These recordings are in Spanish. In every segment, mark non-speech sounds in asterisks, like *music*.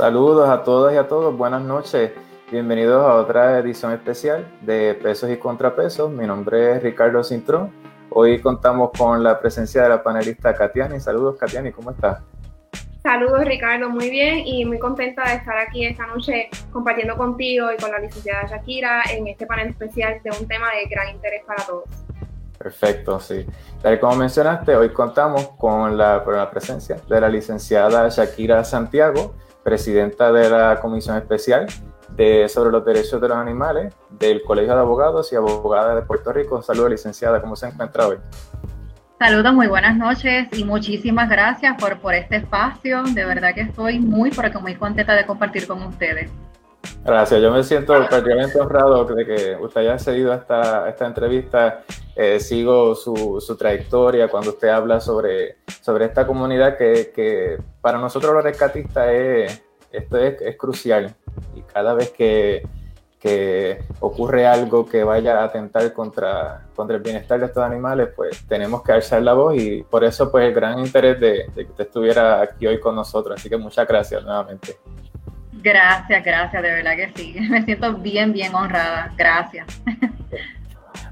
Saludos a todas y a todos, buenas noches. Bienvenidos a otra edición especial de Pesos y Contrapesos. Mi nombre es Ricardo Cintrón. Hoy contamos con la presencia de la panelista Katiani. Saludos, Katiani, ¿cómo estás? Saludos, Ricardo, muy bien y muy contenta de estar aquí esta noche compartiendo contigo y con la licenciada Shakira en este panel especial de un tema de gran interés para todos. Perfecto, sí. Tal como mencionaste, hoy contamos con la, con la presencia de la licenciada Shakira Santiago presidenta de la Comisión Especial de, sobre los Derechos de los Animales del Colegio de Abogados y Abogadas de Puerto Rico. Saludos, licenciada, ¿cómo se encuentra hoy? Saludos, muy buenas noches y muchísimas gracias por, por este espacio. De verdad que estoy muy, pero muy contenta de compartir con ustedes. Gracias, yo me siento prácticamente honrado de que usted haya seguido esta, esta entrevista. Eh, sigo su, su, trayectoria cuando usted habla sobre, sobre esta comunidad que, que para nosotros los rescatistas es, esto es, es crucial. Y cada vez que, que, ocurre algo que vaya a atentar contra, contra el bienestar de estos animales, pues tenemos que alzar la voz y por eso pues el gran interés de, de que usted estuviera aquí hoy con nosotros. Así que muchas gracias nuevamente. Gracias, gracias, de verdad que sí. *laughs* Me siento bien, bien honrada. Gracias.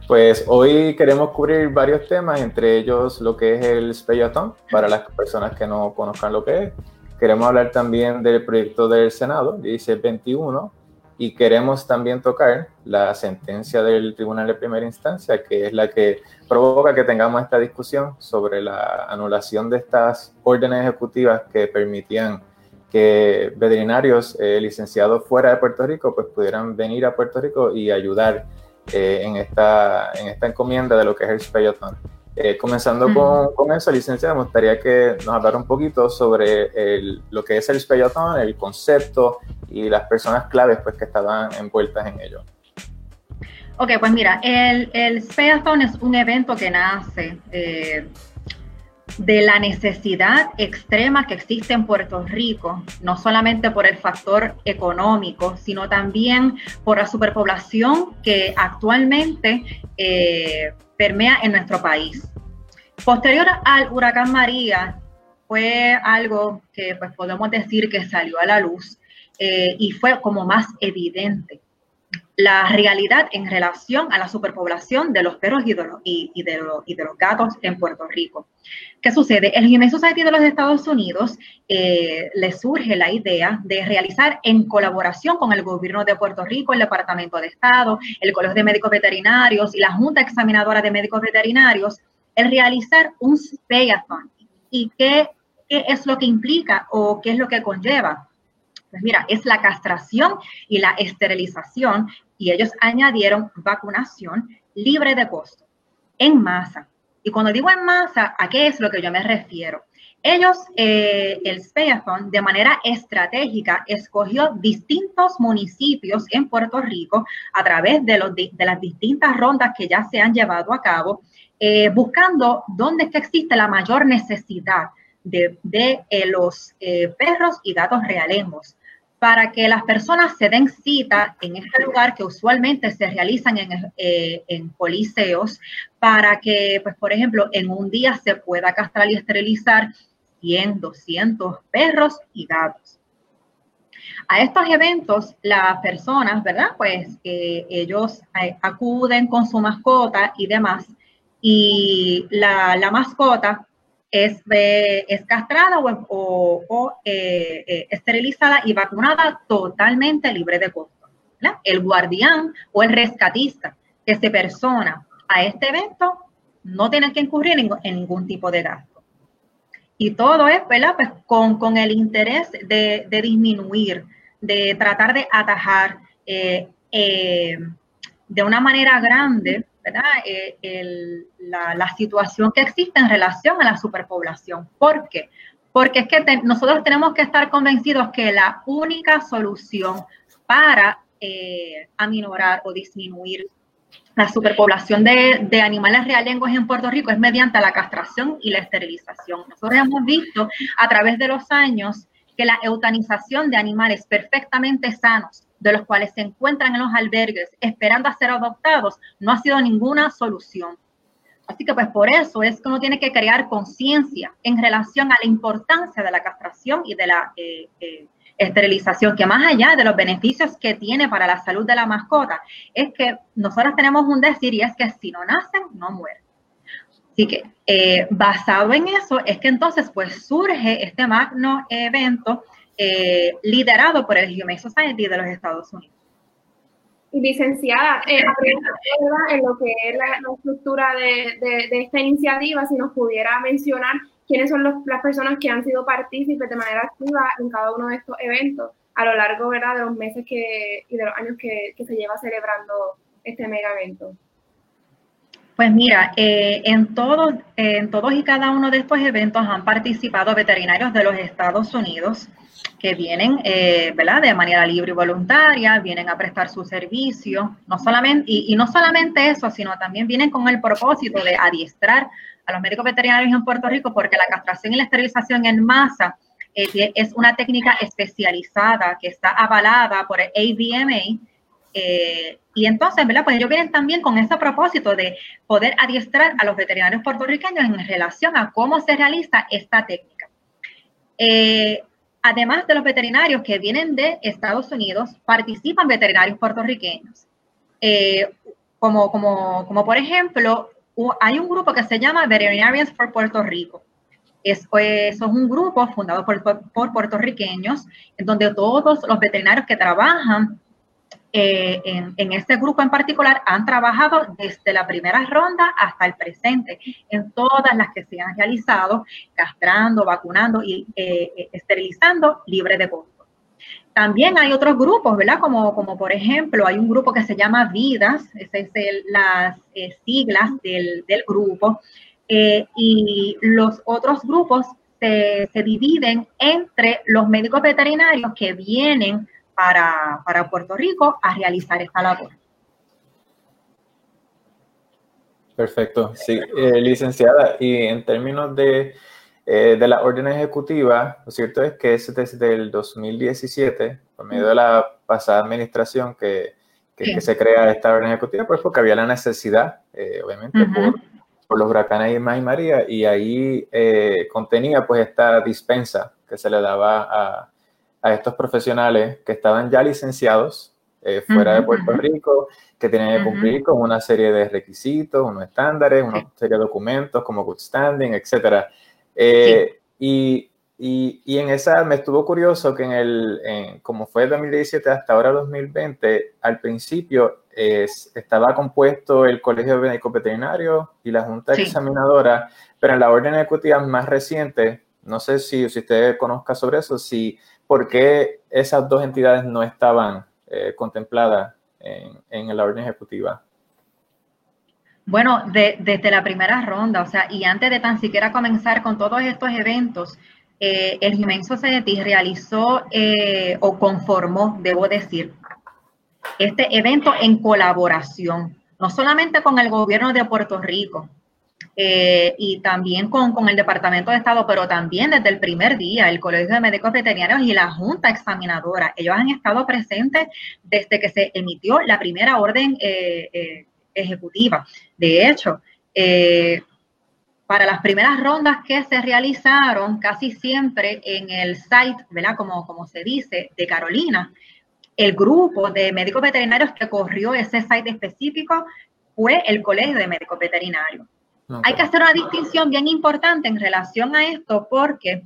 Pues hoy queremos cubrir varios temas, entre ellos lo que es el Speyathon, para las personas que no conozcan lo que es. Queremos hablar también del proyecto del Senado, dice 21, y queremos también tocar la sentencia del Tribunal de Primera Instancia, que es la que provoca que tengamos esta discusión sobre la anulación de estas órdenes ejecutivas que permitían que veterinarios eh, licenciados fuera de Puerto Rico pues pudieran venir a Puerto Rico y ayudar eh, en, esta, en esta encomienda de lo que es el Speyathon. Eh, comenzando con, con, eso, licenciada, me gustaría que nos hablara un poquito sobre el, lo que es el Speyathon, el concepto y las personas claves pues, que estaban envueltas en ello. Ok, pues mira, el, el Speyathon es un evento que nace de la necesidad extrema que existe en Puerto Rico, no solamente por el factor económico, sino también por la superpoblación que actualmente eh, permea en nuestro país. Posterior al huracán María, fue algo que pues, podemos decir que salió a la luz eh, y fue como más evidente la realidad en relación a la superpoblación de los perros y de los, gatos en Puerto Rico. ¿Qué sucede? El Humane Society de los Estados Unidos eh, le surge la idea de realizar en colaboración con el gobierno de Puerto Rico, el Departamento de Estado, el Colegio de Médicos Veterinarios y la Junta Examinadora de Médicos Veterinarios, el realizar un speyathon. ¿Y qué, qué es lo que implica o qué es lo que conlleva? Pues mira, es la castración y la esterilización y ellos añadieron vacunación libre de costo, en masa. Y cuando digo en masa, ¿a qué es lo que yo me refiero? Ellos, eh, el Speyathon, de manera estratégica, escogió distintos municipios en Puerto Rico a través de, los, de las distintas rondas que ya se han llevado a cabo, eh, buscando dónde es que existe la mayor necesidad de, eh, los perros y gatos realengos para que las personas se den cita en este lugar que usualmente se realizan en, eh, coliseos, para que, pues, por ejemplo, en un día se pueda castrar y esterilizar 100, 200 perros y gatos. A estos eventos, las personas, ¿verdad? Pues ellos eh, acuden con su mascota y demás, y la mascota es, es castrada o, eh, eh, esterilizada y vacunada totalmente libre de costo. El guardián o el rescatista que se persona a este evento no tiene que incurrir en, ningún tipo de gasto. Y todo es, ¿verdad? Pues con, el interés de, disminuir, de tratar de atajar eh, de una manera grande eh, la, situación que existe en relación a la superpoblación. ¿Por qué? Porque es que nosotros tenemos que estar convencidos que la única solución para eh, aminorar o disminuir la superpoblación de, de animales realengos en Puerto Rico es mediante la castración y la esterilización. Nosotros hemos visto a través de los años que la eutanización de animales perfectamente sanos de los cuales se encuentran en los albergues esperando a ser adoptados, no ha sido ninguna solución. Así que pues por eso es que uno tiene que crear conciencia en relación a la importancia de la castración y de la eh, eh, esterilización, que más allá de los beneficios que tiene para la salud de la mascota, es que nosotros tenemos un decir y es que si no nacen, no mueren. Así que eh, basado en eso es que entonces pues surge este magno evento liderado por el Humane Society de los Estados Unidos y licenciada, eh, en lo que es la, estructura de, de, esta iniciativa, si nos pudiera mencionar quiénes son las personas que han sido partícipes de manera activa en cada uno de estos eventos a lo largo ¿verdad? de los meses que, y de los años que, que se lleva celebrando este mega evento. Pues mira, eh, en, todos, en todos y cada uno de estos eventos han participado veterinarios de los Estados Unidos, que vienen, eh, ¿verdad? De manera libre y voluntaria, vienen a prestar su servicio, no solamente, y, no solamente eso, sino también vienen con el propósito de adiestrar a los médicos veterinarios en Puerto Rico, porque la castración y la esterilización en masa eh, es una técnica especializada que está avalada por el AVMA, eh, y entonces, ¿verdad? Pues ellos vienen también con ese propósito de poder adiestrar a los veterinarios puertorriqueños en relación a cómo se realiza esta técnica. Eh, Además de los veterinarios que vienen de Estados Unidos, participan veterinarios puertorriqueños. Eh, como, como, como por ejemplo, hay un grupo que se llama Veterinarians for Puerto Rico. Es, es un grupo fundado por, por, puertorriqueños, en donde todos los veterinarios que trabajan eh, en, este grupo en particular han trabajado desde la primera ronda hasta el presente, en todas las que se han realizado, castrando, vacunando y eh, eh, esterilizando libre de costo. También hay otros grupos, ¿verdad? Como, como por ejemplo, hay un grupo que se llama Vidas, esas son las siglas del, grupo, y los otros grupos se, se dividen entre los médicos veterinarios que vienen para, Puerto Rico a realizar esta labor. Perfecto, sí, eh, licenciada, y en términos de, eh, de la orden ejecutiva, lo cierto es que es desde el 2017, por medio de la pasada administración que, se crea esta orden ejecutiva, pues porque había la necesidad, eh, obviamente, por, por, los huracanes Irma y María, y ahí contenía pues esta dispensa que se le daba a, a estos profesionales que estaban ya licenciados eh, fuera de Puerto Rico, que tenían que cumplir con una serie de requisitos, unos estándares, una serie de documentos como good standing, etc. Eh, y, y, y, en esa me estuvo curioso que en el, como fue 2017 hasta ahora 2020, al principio estaba compuesto el Colegio de Médicos Veterinarios y la Junta Examinadora, pero en la orden ejecutiva más reciente, no sé si, si usted conozca sobre eso, si por qué esas dos entidades no estaban eh, contempladas en, la orden ejecutiva. Bueno, desde la primera ronda, o sea, y antes de tan siquiera comenzar con todos estos eventos, eh, el Humane Society realizó eh, o conformó, debo decir, este evento en colaboración, no solamente con el gobierno de Puerto Rico, eh, y también con, el Departamento de Estado, pero también desde el primer día, el Colegio de Médicos Veterinarios y la Junta Examinadora. Ellos han estado presentes desde que se emitió la primera orden eh, eh, ejecutiva. De hecho, para las primeras rondas que se realizaron, casi siempre en el site, ¿verdad? Como, como se dice, de Carolina, el grupo de médicos veterinarios que corrió ese site específico fue el Colegio de Médicos Veterinarios. Hay que hacer una distinción bien importante en relación a esto porque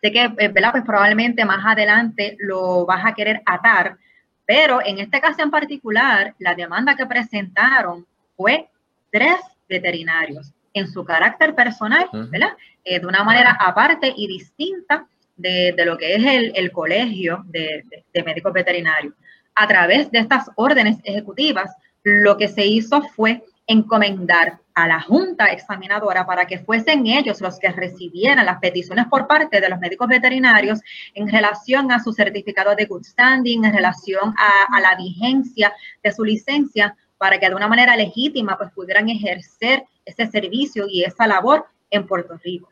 sé que, eh, ¿verdad? Pues probablemente más adelante lo vas a querer atar, pero en este caso en particular, la demanda que presentaron fue tres veterinarios en su carácter personal, ¿verdad? Eh, de una manera aparte y distinta de, lo que es el, colegio de, de médicos veterinarios. A través de estas órdenes ejecutivas, lo que se hizo fue encomendar a la Junta Examinadora para que fuesen ellos los que recibieran las peticiones por parte de los médicos veterinarios en relación a su certificado de good standing, en relación a, la vigencia de su licencia, para que de una manera legítima pues pudieran ejercer ese servicio y esa labor en Puerto Rico.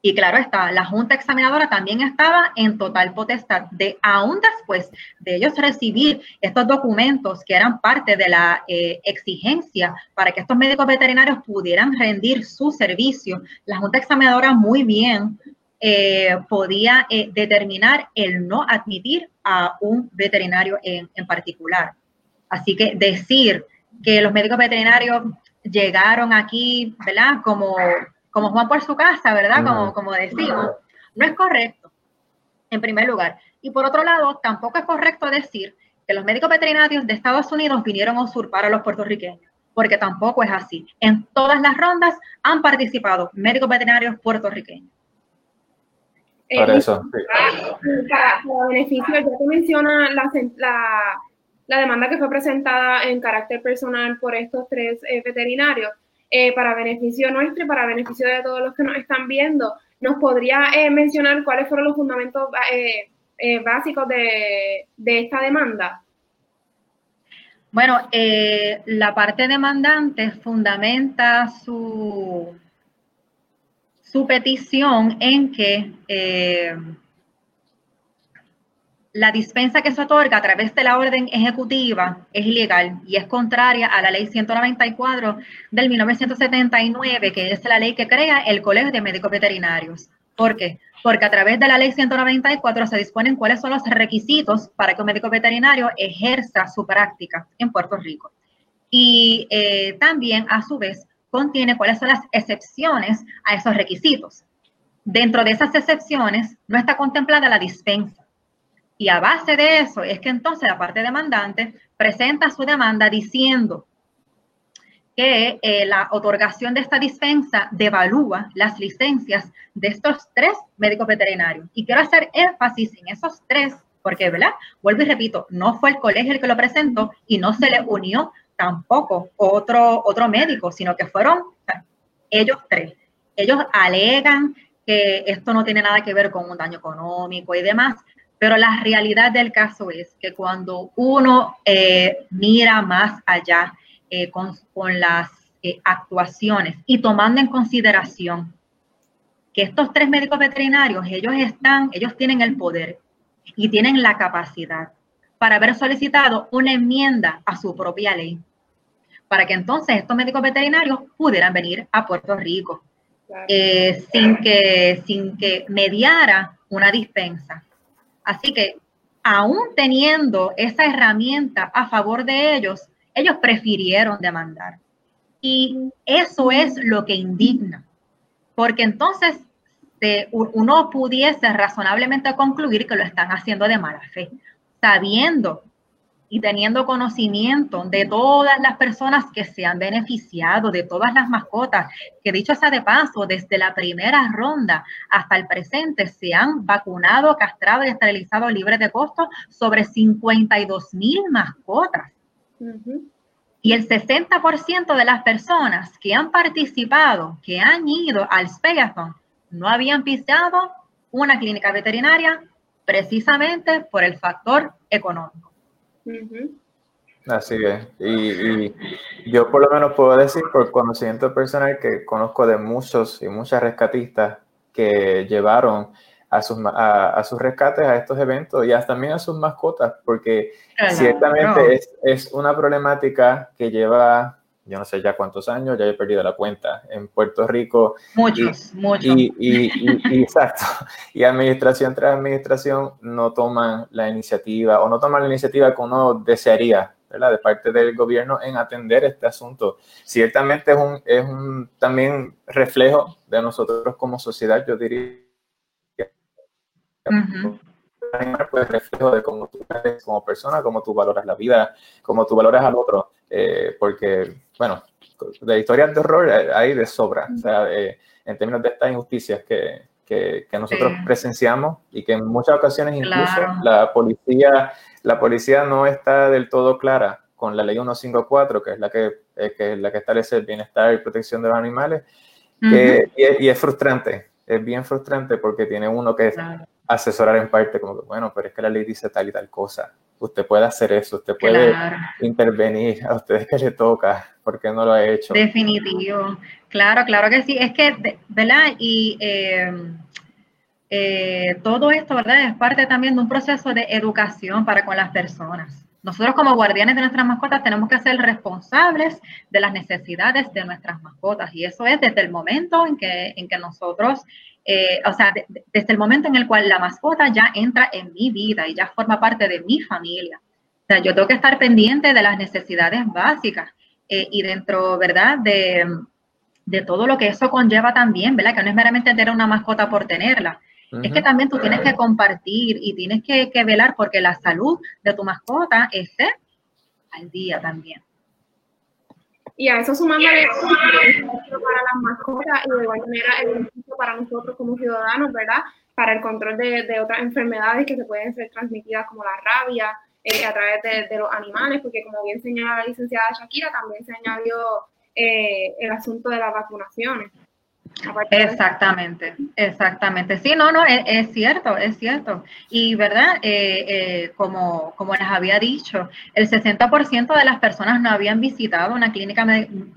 Y claro está, la Junta Examinadora también estaba en total potestad de, aún después de ellos recibir estos documentos que eran parte de la eh, exigencia para que estos médicos veterinarios pudieran rendir su servicio, la Junta Examinadora muy bien eh, podía eh, determinar el no admitir a un veterinario en, en particular. Así que decir que los médicos veterinarios llegaron aquí, ¿verdad? Como como Juan por su casa, ¿verdad? Como, como decimos, no es correcto, en primer lugar. Y por otro lado, tampoco es correcto decir que los médicos veterinarios de Estados Unidos vinieron a usurpar a los puertorriqueños, porque tampoco es así. En todas las rondas han participado médicos veterinarios puertorriqueños. Para eso. Para, beneficio, ya te menciona la, la, demanda que fue presentada en carácter personal por estos tres eh, veterinarios. Eh, para beneficio nuestro y para beneficio de todos los que nos están viendo. ¿Nos podría eh, mencionar cuáles fueron los fundamentos eh, básicos de, esta demanda? Bueno, la parte demandante fundamenta su, su petición en que la dispensa que se otorga a través de la orden ejecutiva es ilegal y es contraria a la ley 194 del 1979, que es la ley que crea el Colegio de Médicos Veterinarios. ¿Por qué? Porque a través de la ley 194 se disponen cuáles son los requisitos para que un médico veterinario ejerza su práctica en Puerto Rico. Y eh, también, a su vez, contiene cuáles son las excepciones a esos requisitos. Dentro de esas excepciones no está contemplada la dispensa y a base de eso es que entonces la parte demandante presenta su demanda diciendo que eh, la otorgación de esta dispensa devalúa las licencias de estos tres médicos veterinarios. Y quiero hacer énfasis en esos tres, porque, ¿verdad? Vuelvo y repito, no fue el colegio el que lo presentó y no se le unió tampoco otro, otro médico, sino que fueron ellos tres. Ellos alegan que esto no tiene nada que ver con un daño económico y demás, pero la realidad del caso es que cuando uno eh, mira más allá eh, con, las eh, actuaciones y tomando en consideración que estos tres médicos veterinarios, ellos están, ellos tienen el poder y tienen la capacidad para haber solicitado una enmienda a su propia ley, para que entonces estos médicos veterinarios pudieran venir a Puerto Rico sin, que, sin que mediara una dispensa. Así que, aún teniendo esa herramienta a favor de ellos, ellos prefirieron demandar. Y eso es lo que indigna, porque entonces uno pudiese razonablemente concluir que lo están haciendo de mala fe, sabiendo y teniendo conocimiento de todas las personas que se han beneficiado, de todas las mascotas, que dicho sea de paso, desde la primera ronda hasta el presente se han vacunado, castrado y esterilizado libre de costo sobre 52 mil mascotas. Y el 60% de las personas que han participado, que han ido al Spegathon, no habían pisado una clínica veterinaria precisamente por el factor económico. Así es. Y, yo por lo menos puedo decir por conocimiento personal que conozco de muchos y muchas rescatistas que llevaron a sus, a, sus rescates a estos eventos y hasta también a sus mascotas, porque ciertamente es, es, una problemática que lleva yo no sé ya cuántos años, ya he perdido la cuenta, en Puerto Rico. Muchos, muchos. Y, y, *laughs* exacto. Y administración tras administración no toman la iniciativa o no toman la iniciativa que uno desearía, ¿verdad? De parte del gobierno en atender este asunto. Ciertamente es un, es un también reflejo de nosotros como sociedad, yo diría. pues reflejo de cómo tú eres como persona, cómo tú valoras la vida, cómo tú valoras al otro, eh, porque, bueno, de historias de horror hay de sobra, o sea, eh, en términos de estas injusticias que, que, nosotros presenciamos y que en muchas ocasiones incluso la policía la policía no está del todo clara con la ley 154, que es la que, eh, que, es la que establece el bienestar y protección de los animales, y, y, es frustrante, es bien frustrante porque tiene uno que asesorar en parte, como que, bueno, pero es que la ley dice tal y tal cosa. Usted puede hacer eso, usted puede intervenir, a ustedes que le toca, ¿por qué no lo ha hecho? Definitivo. Claro, claro que sí. Es que, ¿verdad? Y eh, eh, todo esto, ¿verdad? Es parte también de un proceso de educación para con las personas. Nosotros como guardianes de nuestras mascotas tenemos que ser responsables de las necesidades de nuestras mascotas y eso es desde el momento en que, en que nosotros, eh, o sea, desde el momento en el cual la mascota ya entra en mi vida y ya forma parte de mi familia. O sea, yo tengo que estar pendiente de las necesidades básicas eh, y dentro, ¿verdad? De, de todo lo que eso conlleva también, ¿verdad? Que no es meramente tener una mascota por tenerla, es que también tú tienes que compartir y tienes que, velar porque la salud de tu mascota esté al día también. Y a eso sumándole para las mascotas y de igual manera el beneficio para nosotros como ciudadanos, ¿verdad? Para el control de, otras enfermedades que se pueden ser transmitidas como la rabia eh, a través de, los animales, porque como bien señala la licenciada Shakira, también se añadió eh, el asunto de las vacunaciones. Exactamente, exactamente. Sí, no, no, es, cierto, es cierto. Y, ¿verdad? Eh, eh, como, como les había dicho, el 60% de las personas no habían visitado una clínica,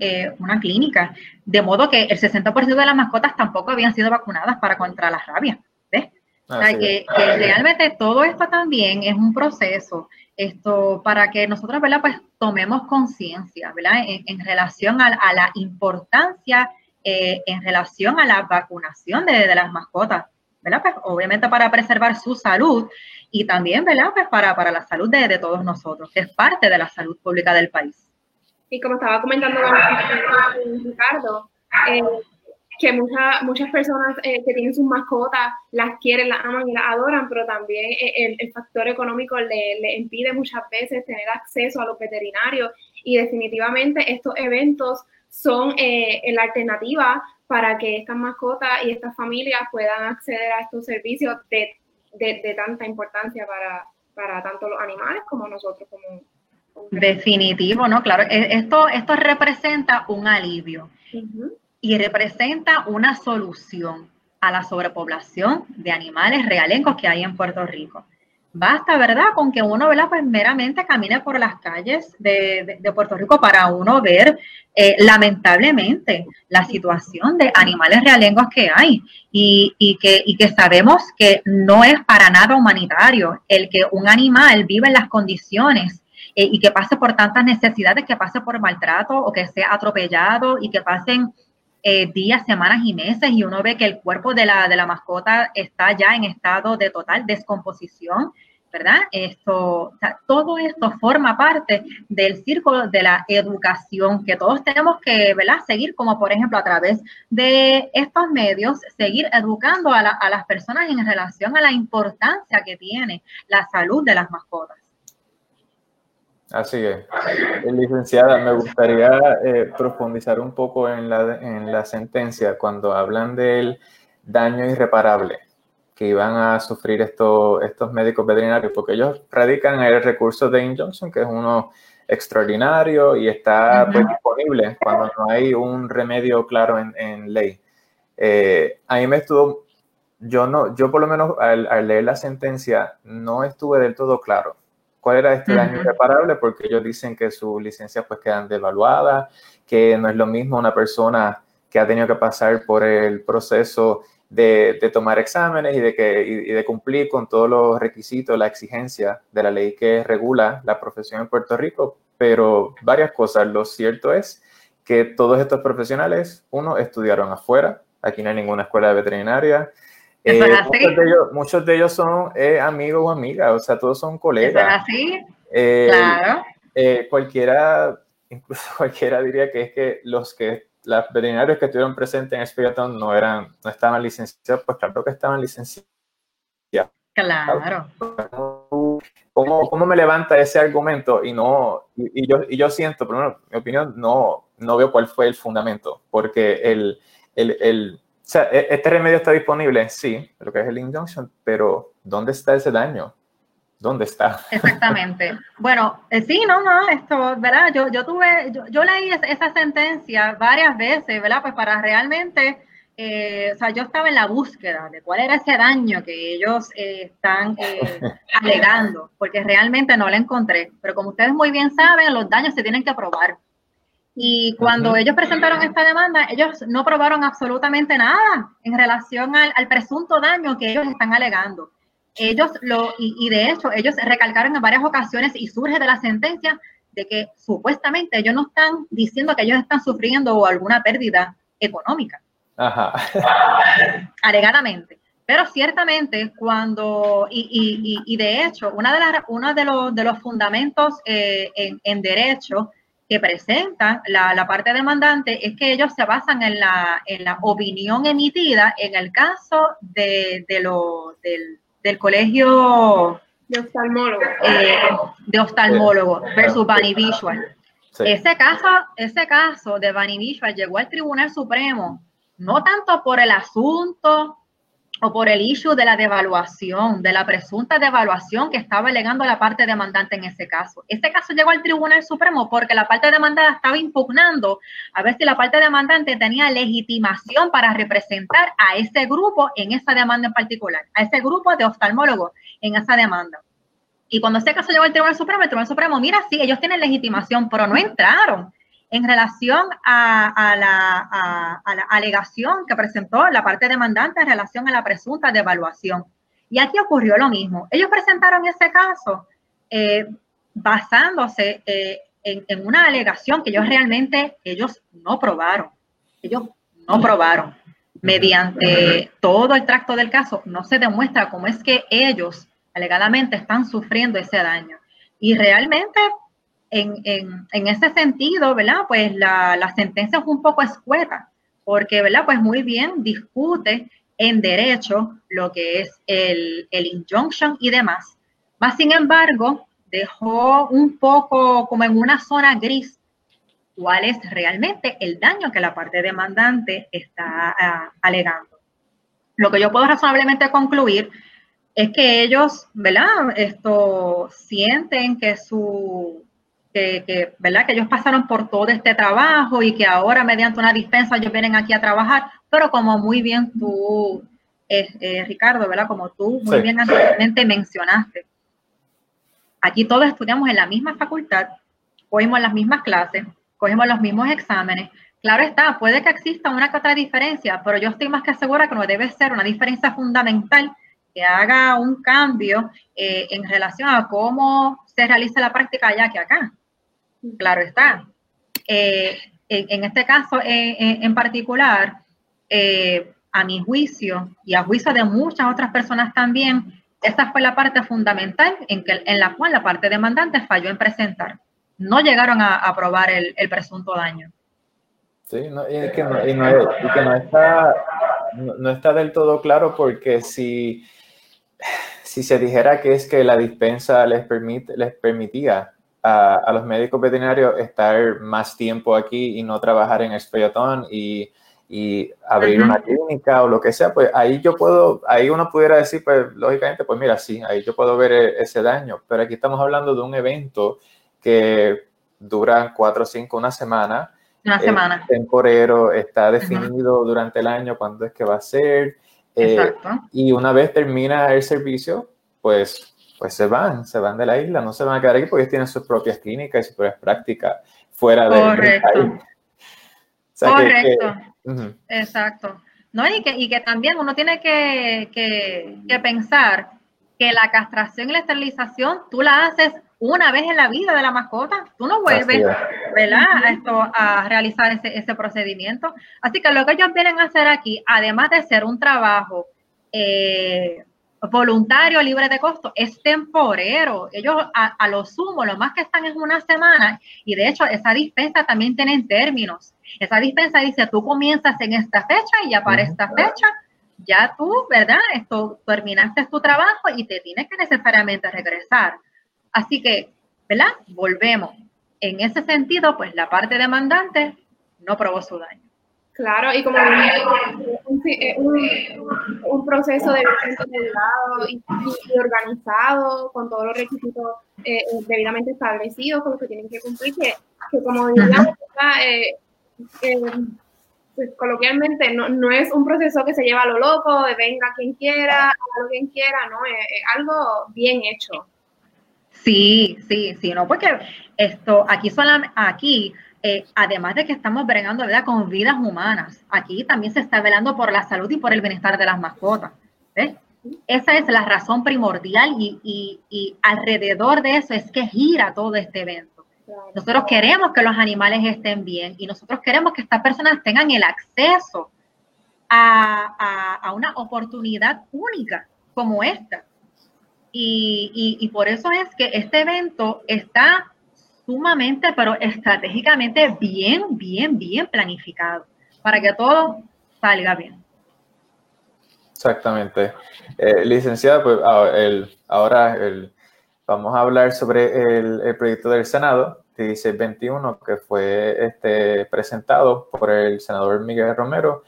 eh, una clínica, de modo que el 60% de las mascotas tampoco habían sido vacunadas para contra la rabia. ¿Ves? o sea, que, realmente todo esto también es un proceso esto para que nosotros, ¿verdad? Pues tomemos conciencia, ¿verdad? En, relación a, a la importancia eh, en relación a la vacunación de, las mascotas, ¿verdad? Pues obviamente para preservar su salud y también, ¿verdad? Pues para, para la salud de, todos nosotros, que es parte de la salud pública del país. Y como estaba comentando Ricardo, eh, que muchas personas eh, que tienen sus mascotas las quieren, las aman y las adoran, pero también el, factor económico le, le, impide muchas veces tener acceso a los veterinarios y definitivamente estos eventos son eh, la alternativa para que estas mascotas y estas familias puedan acceder a estos servicios de, tanta importancia para, para, tanto los animales como nosotros como, Definitivo, ¿no? Claro, e, esto, esto representa un alivio y representa una solución a la sobrepoblación de animales realencos que hay en Puerto Rico. Basta, ¿verdad? Con que uno, ¿verdad? Pues meramente camine por las calles de, Puerto Rico para uno ver eh, lamentablemente la situación de animales realengos que hay y, que, y que sabemos que no es para nada humanitario el que un animal viva en las condiciones eh, y que pase por tantas necesidades, que pase por maltrato o que sea atropellado y que pasen eh, días, semanas y meses y uno ve que el cuerpo de la, de la mascota está ya en estado de total descomposición, ¿verdad? Esto, todo esto forma parte del círculo de la educación que todos tenemos que, ¿verdad? Seguir como por ejemplo a través de estos medios, seguir educando a, a las personas en relación a la importancia que tiene la salud de las mascotas. Así es. Licenciada, me gustaría eh, profundizar un poco en la, en la sentencia cuando hablan del daño irreparable que iban a sufrir estos, estos médicos veterinarios, porque ellos radican el recurso de injunction, que es uno extraordinario y está pues, disponible cuando no hay un remedio claro en, en ley. Eh, a mí me estuvo, yo no, yo por lo menos al, al leer la sentencia no estuve del todo claro cuál era este daño irreparable, porque ellos dicen que sus licencias pues quedan devaluadas, que no es lo mismo una persona que ha tenido que pasar por el proceso de, tomar exámenes y de, que, y, de cumplir con todos los requisitos, la exigencia de la ley que regula la profesión en Puerto Rico, pero varias cosas. Lo cierto es que todos estos profesionales, uno, estudiaron afuera, aquí no hay ninguna escuela de veterinaria, eh, muchos, de ellos, son eh, amigos o amigas, o sea, todos son colegas. así? Eh, claro. cualquiera, incluso *laughs* cualquiera diría que es que los que los veterinarios que estuvieron presentes en Spiritón no eran, no estaban licenciados, pues claro que estaban licenciados. Claro. ¿Cómo, ¿Cómo, me levanta ese argumento? Y no, y, yo, y yo siento, pero mi opinión, no, no veo cuál fue el fundamento, porque el, el, sea, e, este remedio está disponible, sí, lo que es el injunction, pero ¿dónde está ese daño? ¿Dónde está? Exactamente. Bueno, eh, sí, no, no, esto, ¿verdad? Yo, yo tuve, yo, leí esa sentencia varias veces, ¿verdad? Pues para realmente, eh, o sea, yo estaba en la búsqueda de cuál era ese daño que ellos eh, están *laughs* alegando, porque realmente no lo encontré. Pero como ustedes muy bien saben, los daños se tienen que probar. Y cuando ellos presentaron esta demanda, ellos no probaron absolutamente nada en relación al, presunto daño que ellos están alegando. Ellos lo, y, de hecho, ellos recalcaron en varias ocasiones y surge de la sentencia de que supuestamente ellos no están diciendo que ellos están sufriendo alguna pérdida económica. Ajá. *laughs* Alegadamente. Pero ciertamente cuando, y, y, de hecho, una de las, uno de los, de los fundamentos eh, en, en derecho que presenta la, parte demandante es que ellos se basan en la, en la opinión emitida en el caso de, de lo, del, colegio de oftalmólogo, eh, de oftalmólogo versus Bani Visual. Ese, caso, ese caso de Bani Visual llegó al Tribunal Supremo no tanto por el asunto o por el issue de la devaluación, de la presunta devaluación que estaba alegando la parte demandante en ese caso. Este caso llegó al Tribunal Supremo porque la parte demandada estaba impugnando a ver si la parte demandante tenía legitimación para representar a ese grupo en esa demanda en particular, a ese grupo de oftalmólogos en esa demanda. Y cuando ese caso llegó al Tribunal Supremo, el Tribunal Supremo, mira, sí, ellos tienen legitimación, pero no entraron en relación a, la, alegación que presentó la parte demandante en relación a la presunta devaluación. Y aquí ocurrió lo mismo. Ellos presentaron ese caso eh, basándose eh, en, una alegación que ellos realmente, ellos no probaron. Ellos no probaron. Mediante todo el tracto del caso, no se demuestra cómo es que ellos alegadamente están sufriendo ese daño. Y realmente en, en, ese sentido, ¿verdad? Pues la, la, sentencia es un poco escueta, porque, ¿verdad? Pues muy bien discute en derecho lo que es el, el injunction y demás. Más sin embargo, dejó un poco como en una zona gris cuál es realmente el daño que la parte demandante está ah, alegando. Lo que yo puedo razonablemente concluir es que ellos, ¿verdad? Esto sienten que su que, ¿verdad? que ellos pasaron por todo este trabajo y que ahora mediante una dispensa ellos vienen aquí a trabajar, pero como muy bien tú, eh, eh, Ricardo, ¿verdad? Como tú muy bien anteriormente mencionaste, aquí todos estudiamos en la misma facultad, cogimos las mismas clases, cogimos los mismos exámenes. Claro está, puede que exista una que otra diferencia, pero yo estoy más que segura que no debe ser una diferencia fundamental que haga un cambio eh, en relación a cómo se realiza la práctica allá que acá. Claro está. Eh, en, este caso en particular, eh, a mi juicio y a juicio de muchas otras personas también, esa fue la parte fundamental en, la cual la parte demandante falló en presentar. No llegaron a aprobar el, presunto daño. Sí, y, que no, está, no, está del todo claro porque si, si se dijera que es que la dispensa les, les permitía a, los médicos veterinarios estar más tiempo aquí y no trabajar en el y, y abrir una clínica o lo que sea, pues ahí yo puedo, ahí uno pudiera decir, pues lógicamente, pues mira, sí, ahí yo puedo ver e, ese daño, pero aquí estamos hablando de un evento que dura cuatro o cinco, una semana. Una semana. temporero, está definido durante el año cuándo es que va a ser. Eh, y una vez termina el servicio, pues pues se van, se van de la isla, no se van a quedar aquí porque tienen sus propias clínicas y sus propias prácticas fuera de Correcto. Correcto. Exacto. ¿No? Y, que, y que también uno tiene que, que, pensar que la castración y la esterilización tú la haces una vez en la vida de la mascota. Tú no vuelves, ¿verdad? A, esto, a realizar ese, ese procedimiento. Así que lo que ellos vienen a hacer aquí, además de ser un trabajo eh, voluntario, libre de costo, es temporero. Ellos a, lo sumo, lo más que están es una semana y de hecho esa dispensa también tiene términos. Esa dispensa dice, tú comienzas en esta fecha y ya para esta fecha, ya tú, ¿verdad? Esto, terminaste tu trabajo y te tienes que necesariamente regresar. Así que, ¿verdad? Volvemos. En ese sentido, pues la parte demandante no probó su daño. Claro, y como un, un, proceso de regulado y, organizado, con todos los requisitos eh, debidamente establecidos, con los que tienen que cumplir, que, como digamos, eh, eh, pues, coloquialmente no, no, es un proceso que se lleva a lo loco, de venga quien quiera, haga quien quiera, no, es, algo bien hecho. Sí, sí, sí, no, porque esto, aquí, solamente, aquí eh, además de que estamos bregando ¿verdad? con vidas humanas, aquí también se está velando por la salud y por el bienestar de las mascotas. Esa es la razón primordial y, y, alrededor de eso es que gira todo este evento. Nosotros queremos que los animales estén bien y nosotros queremos que estas personas tengan el acceso a, a, una oportunidad única como esta. Y, y, por eso es que este evento está sumamente, pero estratégicamente bien, bien, bien planificado para que todo salga bien. Exactamente. Eh, licenciada, pues ah, ahora vamos a hablar sobre el, proyecto del Senado, que dice 21, que fue este, presentado por el senador Miguel Romero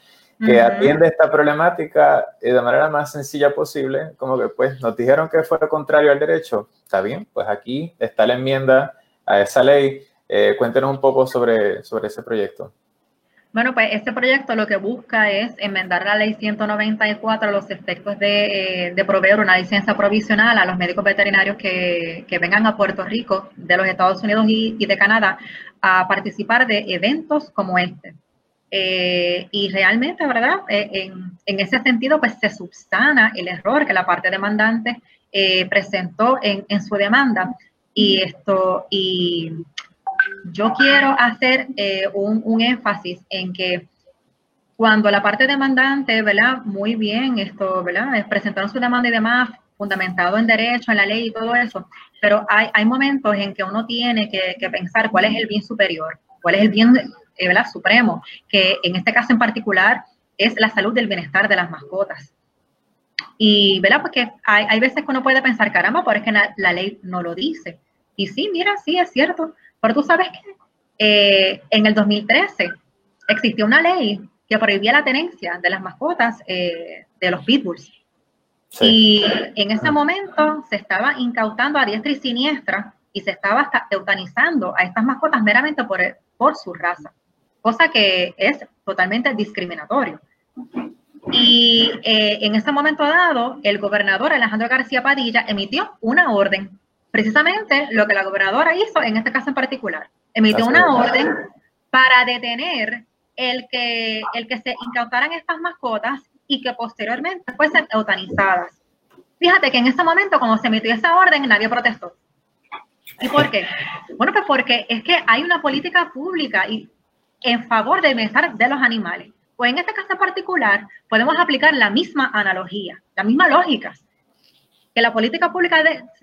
que atiende esta problemática de manera más sencilla posible, como que pues nos dijeron que fue contrario al derecho, está bien, pues aquí está la enmienda a esa ley. Eh, cuéntenos un poco sobre, sobre ese proyecto. Bueno, pues este proyecto lo que busca es enmendar la ley 194 a los efectos de, eh, de, proveer una licencia provisional a los médicos veterinarios que, que vengan a Puerto Rico de los Estados Unidos y, de Canadá a participar de eventos como este. Eh, y realmente, ¿verdad? En, en, ese sentido, pues se subsana el error que la parte demandante presentó en, en, su demanda. Y esto, y yo quiero hacer un, un, énfasis en que cuando la parte demandante, ¿verdad? Muy bien, esto, ¿verdad? Presentaron su demanda y demás, fundamentado en derecho, en la ley y todo eso, pero hay, momentos en que uno tiene que, que pensar cuál es el bien superior, cuál es el bien eh, ¿verdad? supremo, que en este caso en particular es la salud del bienestar de las mascotas. Y, ¿verdad? Porque hay, hay veces que uno puede pensar, caramba, pero es que la, ley no lo dice. Y sí, mira, sí, es cierto. Pero tú sabes que eh, en el 2013 existió una ley que prohibía la tenencia de las mascotas eh, de los pitbulls. Y en ese momento se estaba incautando a diestra y siniestra y se estaba hasta eutanizando a estas mascotas meramente por, por su raza cosa que es totalmente discriminatorio. Y eh, en ese momento dado, el gobernador Alejandro García Padilla emitió una orden, precisamente lo que la gobernadora hizo en este caso en particular, emitió una orden para detener el que, el que se incautaran estas mascotas y que posteriormente fuesen eutanizadas. Fíjate que en ese momento, cuando se emitió esa orden, nadie protestó. ¿Y por qué? Bueno, pues porque es que hay una política pública y en favor del bienestar de los animales. Pues en este caso particular podemos aplicar la misma analogía, la misma lógica, que la política pública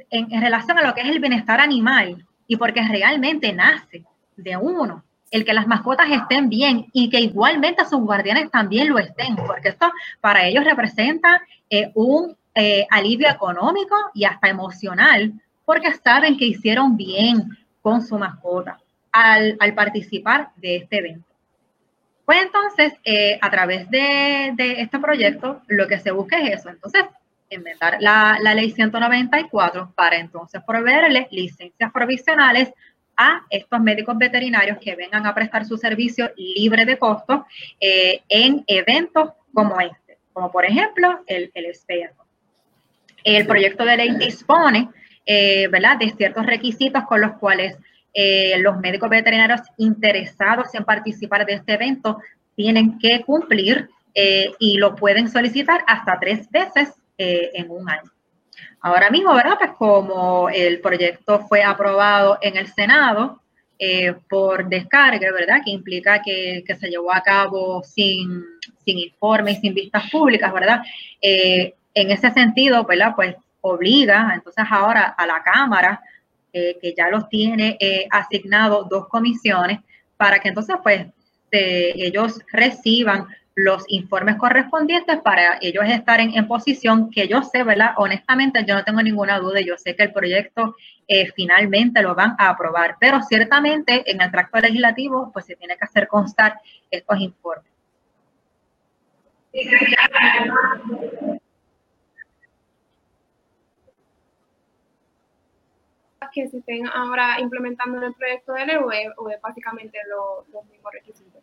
en, relación a lo que es el bienestar animal y porque realmente nace de uno, el que las mascotas estén bien y que igualmente sus guardianes también lo estén, porque esto para ellos representa eh, un eh, alivio económico y hasta emocional, porque saben que hicieron bien con su mascota al, participar de este evento. Pues entonces, eh, a través de, este proyecto, lo que se busca es eso. Entonces, inventar la, ley 194 para entonces proveerle licencias provisionales a estos médicos veterinarios que vengan a prestar su servicio libre de costo eh, en eventos como este, como por ejemplo el, el El proyecto de ley dispone eh, ¿verdad? de ciertos requisitos con los cuales eh, los médicos veterinarios interesados en participar de este evento tienen que cumplir eh, y lo pueden solicitar hasta tres veces eh, en un año. Ahora mismo, ¿verdad? Pues como el proyecto fue aprobado en el Senado por descarga, ¿verdad? Que implica que, que se llevó a cabo sin, sin informe y sin vistas públicas, ¿verdad? en ese sentido, ¿verdad? Pues obliga entonces ahora a la Cámara eh, que ya los tiene eh, asignado dos comisiones para que entonces pues ellos reciban los informes correspondientes para ellos estar en, posición que yo sé, ¿verdad? Honestamente, yo no tengo ninguna duda, yo sé que el proyecto eh, finalmente lo van a aprobar, pero ciertamente en el tracto legislativo pues se tiene que hacer constar estos informes que se estén ahora implementando en el proyecto de ley o es, básicamente los mismos requisitos?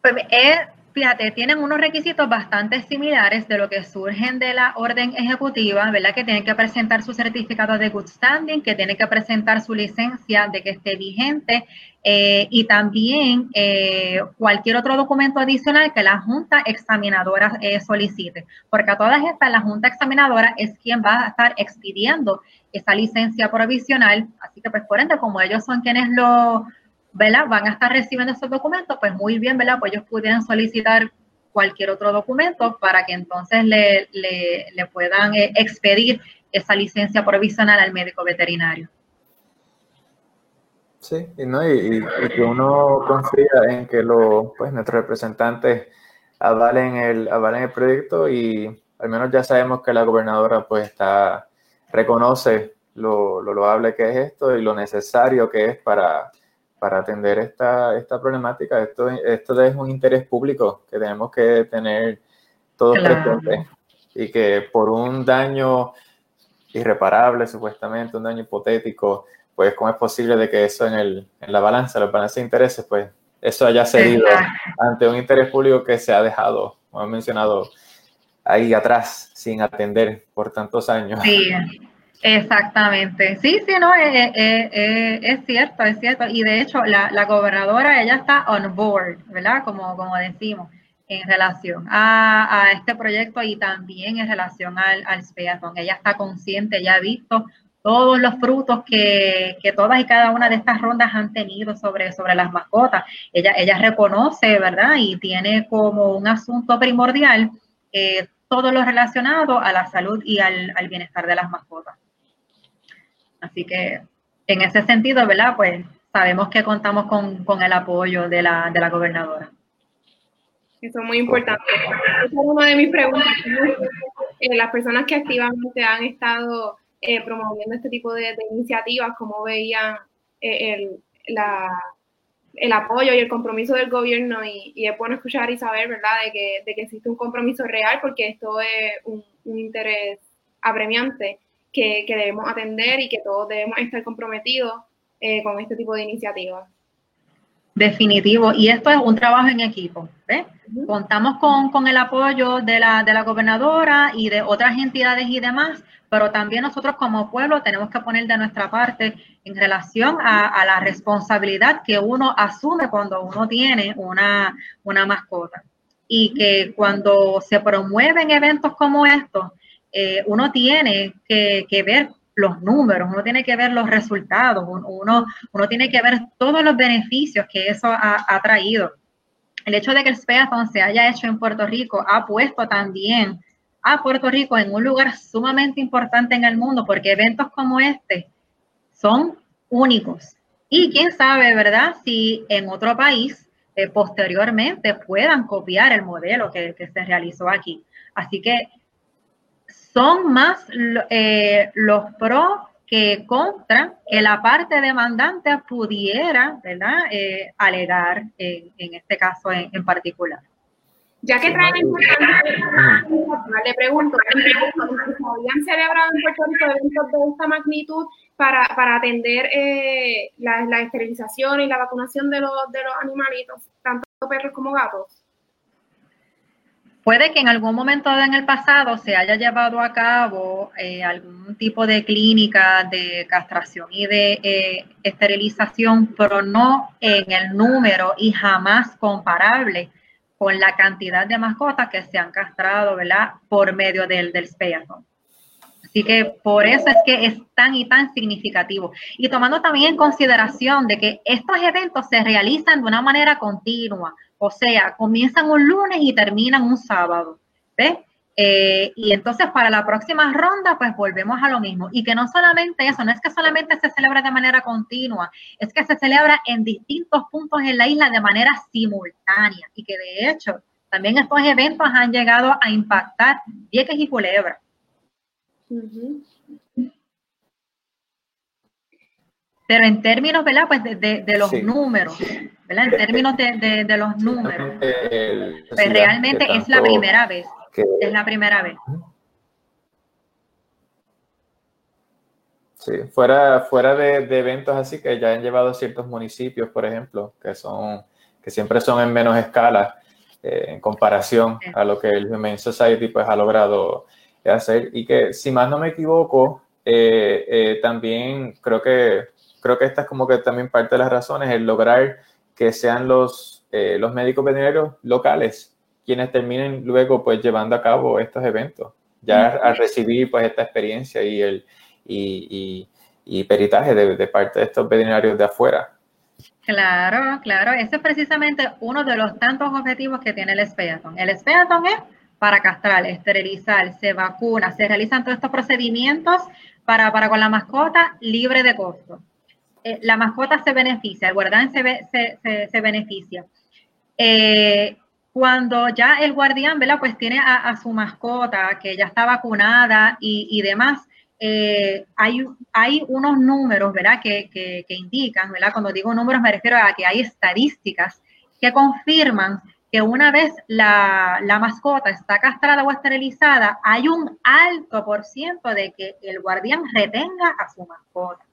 Pues es Fíjate, tienen unos requisitos bastante similares de lo que surgen de la orden ejecutiva, ¿verdad? Que tienen que presentar su certificado de good standing, que tienen que presentar su licencia de que esté vigente eh, y también eh, cualquier otro documento adicional que la Junta Examinadora eh, solicite. Porque a todas estas, la Junta Examinadora es quien va a estar expidiendo esa licencia provisional. Así que, pues, por ende, como ellos son quienes lo ¿verdad? Van a estar recibiendo esos documentos, pues muy bien, ¿verdad? Pues ellos pudieran solicitar cualquier otro documento para que entonces le, le, puedan eh, expedir esa licencia provisional al médico veterinario. Sí, y, no, y, que uno confía en que los, pues, nuestros representantes avalen el, avalen el proyecto y al menos ya sabemos que la gobernadora pues está, reconoce lo, lo loable que es esto y lo necesario que es para, para atender esta, esta problemática. Esto, esto es un interés público que tenemos que tener todos presentes y que por un daño irreparable, supuestamente, un daño hipotético, pues cómo es posible de que eso en, el, en la balanza, la balanza de intereses, pues eso haya cedido ante un interés público que se ha dejado, como he mencionado, ahí atrás, sin atender por tantos años. Sí, Exactamente, sí, sí, no, es, eh, eh, eh, es, cierto, es cierto. Y de hecho, la, gobernadora, ella está on board, ¿verdad? Como, como decimos, en relación a, este proyecto y también en relación al, al. Ella está consciente, ella ha visto todos los frutos que, que, todas y cada una de estas rondas han tenido sobre, sobre las mascotas. Ella, ella reconoce, ¿verdad? Y tiene como un asunto primordial todo lo relacionado a la salud y al bienestar de las mascotas. Así que en ese sentido, ¿verdad? Pues sabemos que contamos con, el apoyo de la, de la gobernadora. Eso es muy importante. Esa es una de mis preguntas. Eh, las personas que activamente han estado eh, promoviendo este tipo de, iniciativas, ¿cómo veían eh, el, el apoyo y el compromiso del gobierno? Y, y, es bueno escuchar y saber, ¿verdad?, de que, de que existe un compromiso real, porque esto es un interés apremiante que, debemos atender y que todos debemos estar comprometidos eh, con este tipo de iniciativas. Definitivo, y esto es un trabajo en equipo. Contamos con, el apoyo de la, de la gobernadora y de otras entidades y demás, pero también nosotros como pueblo tenemos que poner de nuestra parte en relación a, la responsabilidad que uno asume cuando uno tiene una, una mascota. Y que cuando se promueven eventos como estos, eh, uno tiene que, ver los números, uno tiene que ver los resultados, uno, uno tiene que ver todos los beneficios que eso ha, traído. El hecho de que el SPEATHON se haya hecho en Puerto Rico ha puesto también a Puerto Rico en un lugar sumamente importante en el mundo, porque eventos como este son únicos. Y quién sabe, ¿verdad? Si en otro país eh, posteriormente puedan copiar el modelo que, que se realizó aquí. Así que son más eh, los pros que contra que la parte demandante pudiera ¿verdad? Eh, alegar en este caso en, particular. Ya que traen le pregunto, ¿habían celebrado en Puerto Rico eventos de esta magnitud para, para atender eh, la, la, esterilización y la vacunación de los, de los animalitos, tanto perros como gatos? Puede que en algún momento en el pasado se haya llevado a cabo eh, algún tipo de clínica de castración y de eh, esterilización, pero no en el número y jamás comparable con la cantidad de mascotas que se han castrado, ¿verdad? Por medio del, del Así que por eso es que es tan y tan significativo. Y tomando también en consideración de que estos eventos se realizan de una manera continua, o sea, comienzan un lunes y terminan un sábado. ¿Ves? Eh, y entonces para la próxima ronda, pues volvemos a lo mismo. Y que no solamente eso, no es que solamente se celebra de manera continua, es que se celebra en distintos puntos en la isla de manera simultánea. Y que de hecho, también estos eventos han llegado a impactar Vieques y Culebra. Pero en términos, ¿verdad? Pues de, los números, ¿verdad? En términos de, los números. pues realmente es la primera vez. es la primera vez. Sí, fuera, fuera de, eventos así que ya han llevado ciertos municipios, por ejemplo, que son, que siempre son en menos escala, eh, en comparación a lo que el Humane Society pues, ha logrado hacer. Y que, si más no me equivoco, también creo que, creo que esta es como que también parte de las razones, el lograr que sean los, los médicos veterinarios locales quienes terminen luego pues llevando a cabo estos eventos, ya al recibir pues esta experiencia y el y, y, peritaje de, de, parte de estos veterinarios de afuera. Claro, claro, ese es precisamente uno de los tantos objetivos que tiene el SPEATON. El SPEATON es para castrar, esterilizar, se vacuna, se realizan todos estos procedimientos para, para con la mascota libre de costo. Eh, la mascota se beneficia, el guardián se, beneficia. Eh, cuando ya el guardián, ¿verdad? Pues tiene a, su mascota que ya está vacunada y, demás, eh, hay, unos números, ¿verdad? Que, indican, ¿verdad? Cuando digo números me refiero a que hay estadísticas que confirman que una vez la, la, mascota está castrada o esterilizada, hay un alto por ciento de que el guardián retenga a su mascota.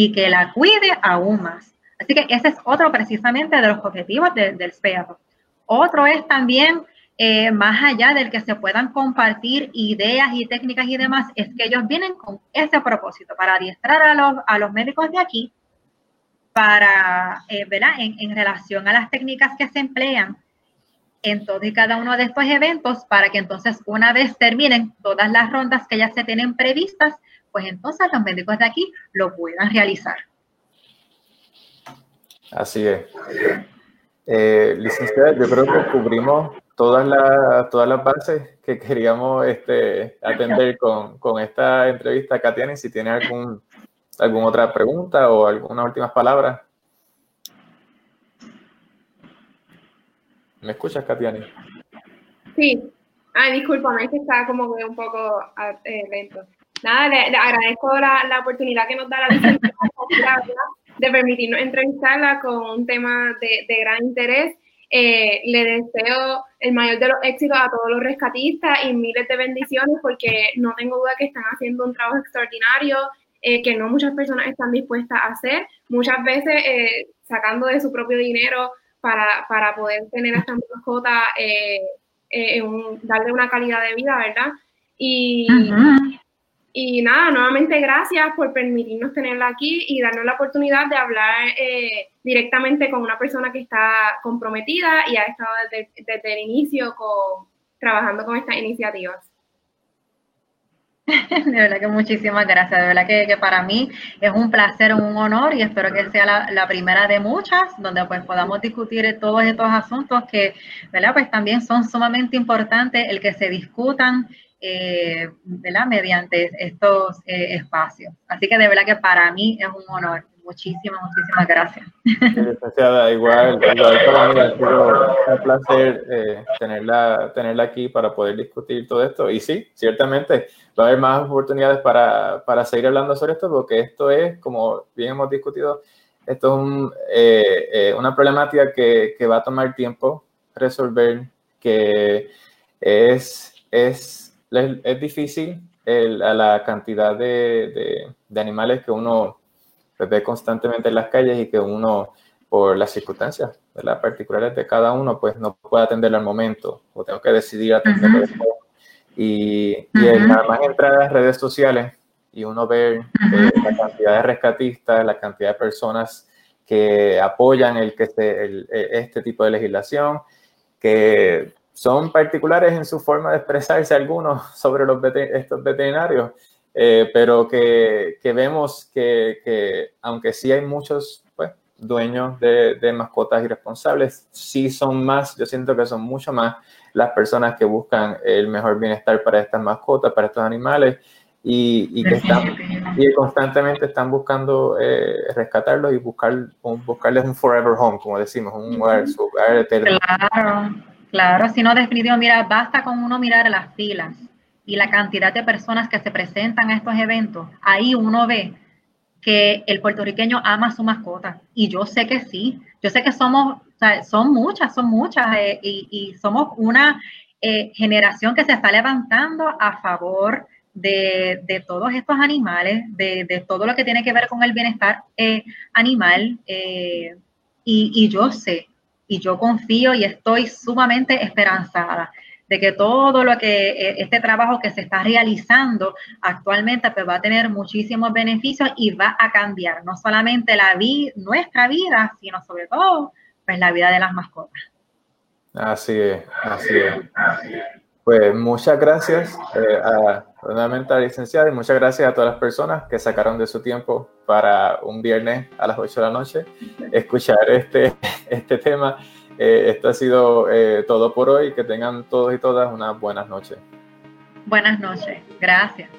Y que la cuide aún más. Así que ese es otro precisamente de los objetivos del perro. Otro es también, eh, más allá del que se puedan compartir ideas y técnicas y demás, es que ellos vienen con ese propósito, para adiestrar a los, a los médicos de aquí, para, eh, ¿verdad? En, en relación a las técnicas que se emplean en todos y cada uno de estos eventos, para que entonces una vez terminen todas las rondas que ya se tienen previstas, pues entonces los médicos de aquí lo puedan realizar. Así es. Eh, licenciada, yo creo que cubrimos todas las, todas las bases que queríamos este, atender con, con esta entrevista. Katiani, si tiene algún, alguna otra pregunta o algunas últimas palabras. ¿Me escuchas, Katiani? Sí. Ay, discúlpame, es que está como un poco eh, lento. Nada, le, agradezco la, la, oportunidad que nos da la licenciada de permitirnos entrevistarla con un tema de, de gran interés. Eh, le deseo el mayor de los éxitos a todos los rescatistas y miles de bendiciones porque no tengo duda que están haciendo un trabajo extraordinario eh, que no muchas personas están dispuestas a hacer, muchas veces eh, sacando de su propio dinero para, para poder tener a esta mascota, darle una calidad de vida, ¿verdad? Y, y nada, nuevamente gracias por permitirnos tenerla aquí y darnos la oportunidad de hablar eh, directamente con una persona que está comprometida y ha estado desde, el inicio con, trabajando con estas iniciativas. *laughs* De verdad que muchísimas gracias. De verdad que, para mí es un placer, un honor y espero que sea la, la, primera de muchas donde pues podamos discutir todos estos asuntos que, ¿verdad? Pues también son sumamente importantes el que se discutan eh, ¿verdad? mediante estos eh, espacios. Así que de verdad que para mí es un honor. Muchísimas, muchísimas gracias. Licenciada, igual, *laughs* igual para mí sido un placer eh, tenerla, tenerla aquí para poder discutir todo esto. Y sí, ciertamente va a haber más oportunidades para, para seguir hablando sobre esto, porque esto es, como bien hemos discutido, esto es un, eh, eh, una problemática que, que, va a tomar tiempo resolver, que es, es es, difícil a la cantidad de, animales que uno pues, ve constantemente en las calles y que uno, por las circunstancias las particulares de cada uno, pues no puede atenderlo al momento o tengo que decidir atenderlo después. Y, nada más entrar a las redes sociales y uno ver eh, la cantidad de rescatistas, la cantidad de personas que apoyan el que el, este tipo de legislación, que son particulares en su forma de expresarse algunos *laughs* sobre los estos veterinarios, eh, pero que, que vemos que, que, aunque sí hay muchos pues, dueños de, de, mascotas irresponsables, sí son más, yo siento que son mucho más las personas que buscan el mejor bienestar para estas mascotas, para estos animales, y, y que están y constantemente están buscando eh, rescatarlos y buscar, buscarles un forever home, como decimos, un lugar, su hogar eterno. Claro. Claro, si no, definitivo, mira, basta con uno mirar las filas y la cantidad de personas que se presentan a estos eventos. Ahí uno ve que el puertorriqueño ama su mascota. Y yo sé que sí, yo sé que somos, o sea, son muchas, son muchas, eh, y, somos una eh, generación que se está levantando a favor de, todos estos animales, de, todo lo que tiene que ver con el bienestar eh, animal. Y, yo sé y yo confío y estoy sumamente esperanzada de que todo lo que eh, este trabajo que se está realizando actualmente pues va a tener muchísimos beneficios y va a cambiar no solamente la vida, nuestra vida, sino sobre todo pues la vida de las mascotas. Así es, así es. Pues muchas gracias eh, a, la licenciada y muchas gracias a todas las personas que sacaron de su tiempo para un viernes a las 8 de la noche escuchar este, *laughs* este tema. Eh, esto ha sido eh, todo por hoy. Que tengan todos y todas unas buenas noches. Buenas noches. Gracias.